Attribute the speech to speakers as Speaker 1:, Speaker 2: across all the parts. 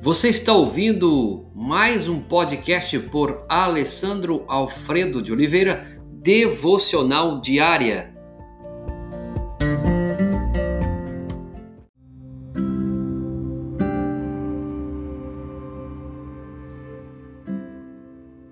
Speaker 1: Você está ouvindo mais um podcast por Alessandro Alfredo de Oliveira, Devocional Diária.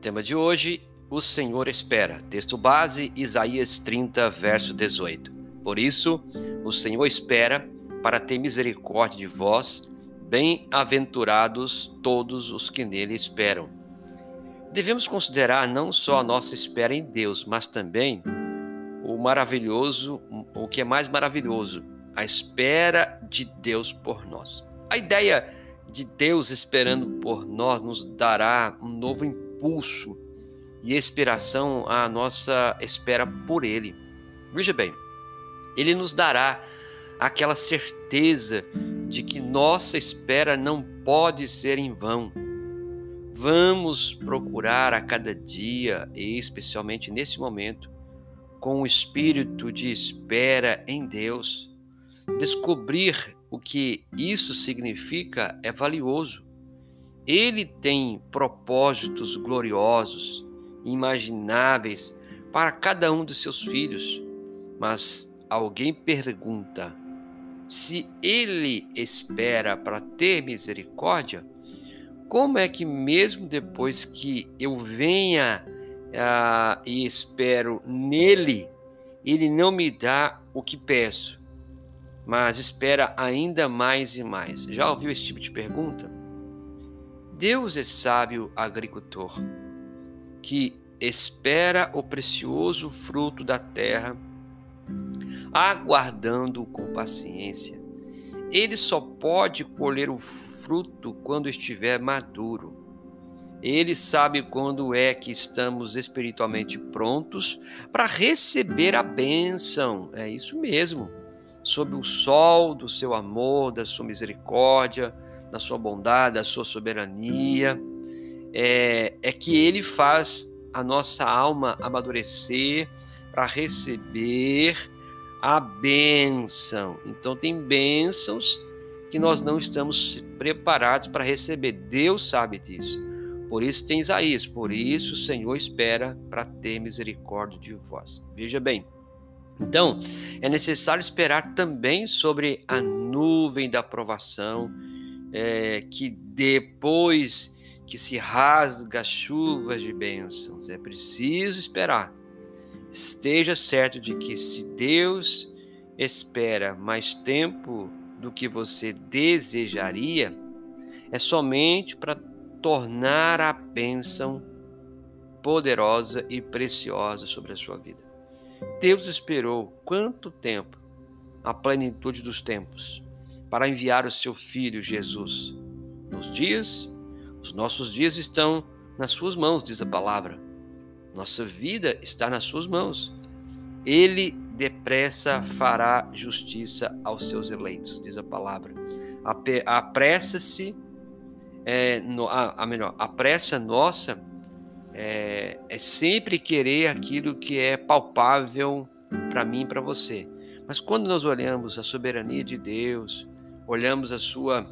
Speaker 1: Tema de hoje: O Senhor espera. Texto base: Isaías 30, verso 18. Por isso, o Senhor espera para ter misericórdia de vós Bem-aventurados todos os que nele esperam. Devemos considerar não só a nossa espera em Deus, mas também o maravilhoso, o que é mais maravilhoso, a espera de Deus por nós. A ideia de Deus esperando por nós nos dará um novo impulso e inspiração à nossa espera por Ele. Veja bem, Ele nos dará aquela certeza de que nossa espera não pode ser em vão. Vamos procurar a cada dia, e especialmente nesse momento, com o espírito de espera em Deus. Descobrir o que isso significa é valioso. Ele tem propósitos gloriosos, imagináveis para cada um de seus filhos. Mas alguém pergunta: se ele espera para ter misericórdia, como é que mesmo depois que eu venha uh, e espero nele, ele não me dá o que peço, mas espera ainda mais e mais? Já ouviu esse tipo de pergunta? Deus é sábio agricultor, que espera o precioso fruto da terra aguardando com paciência. Ele só pode colher o fruto quando estiver maduro. Ele sabe quando é que estamos espiritualmente prontos para receber a bênção. É isso mesmo. Sob o sol do seu amor, da sua misericórdia, da sua bondade, da sua soberania. É, é que ele faz a nossa alma amadurecer para receber a bênção. Então, tem bênçãos que nós não estamos preparados para receber. Deus sabe disso. Por isso tem Isaías, por isso o Senhor espera para ter misericórdia de vós. Veja bem. Então, é necessário esperar também sobre a nuvem da aprovação, é, que depois que se rasga as chuvas de bênçãos, é preciso esperar Esteja certo de que se Deus espera mais tempo do que você desejaria, é somente para tornar a bênção poderosa e preciosa sobre a sua vida. Deus esperou quanto tempo? A plenitude dos tempos para enviar o seu filho Jesus. Nos dias, os nossos dias estão nas suas mãos, diz a palavra. Nossa vida está nas suas mãos. Ele depressa fará justiça aos seus eleitos, diz a palavra. Apressa-se, é, a, a, melhor, a pressa nossa é, é sempre querer aquilo que é palpável para mim e para você. Mas quando nós olhamos a soberania de Deus, olhamos a sua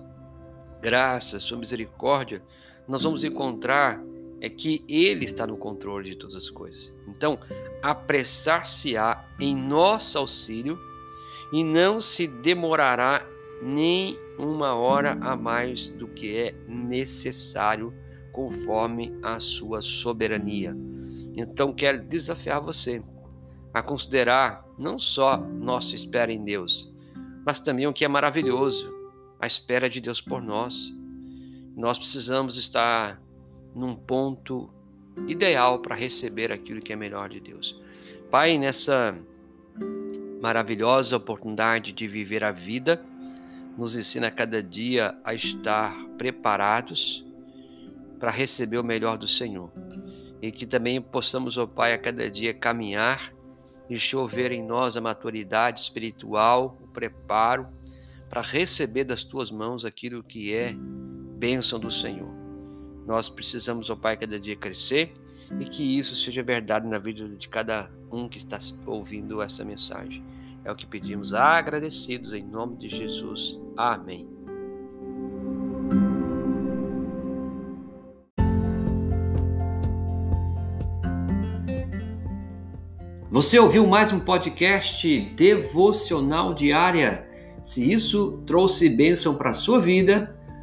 Speaker 1: graça, a sua misericórdia, nós vamos encontrar é que Ele está no controle de todas as coisas. Então, apressar-se-á em nosso auxílio e não se demorará nem uma hora a mais do que é necessário, conforme a sua soberania. Então, quero desafiar você a considerar não só nossa espera em Deus, mas também o que é maravilhoso, a espera de Deus por nós. Nós precisamos estar num ponto ideal para receber aquilo que é melhor de Deus. Pai, nessa maravilhosa oportunidade de viver a vida, nos ensina cada dia a estar preparados para receber o melhor do Senhor. E que também possamos, ó Pai, a cada dia caminhar e chover em nós a maturidade espiritual, o preparo para receber das tuas mãos aquilo que é bênção do Senhor. Nós precisamos, ó Pai, cada dia crescer e que isso seja verdade na vida de cada um que está ouvindo essa mensagem. É o que pedimos agradecidos em nome de Jesus. Amém. Você ouviu mais um podcast devocional diária? Se isso trouxe bênção para a sua vida,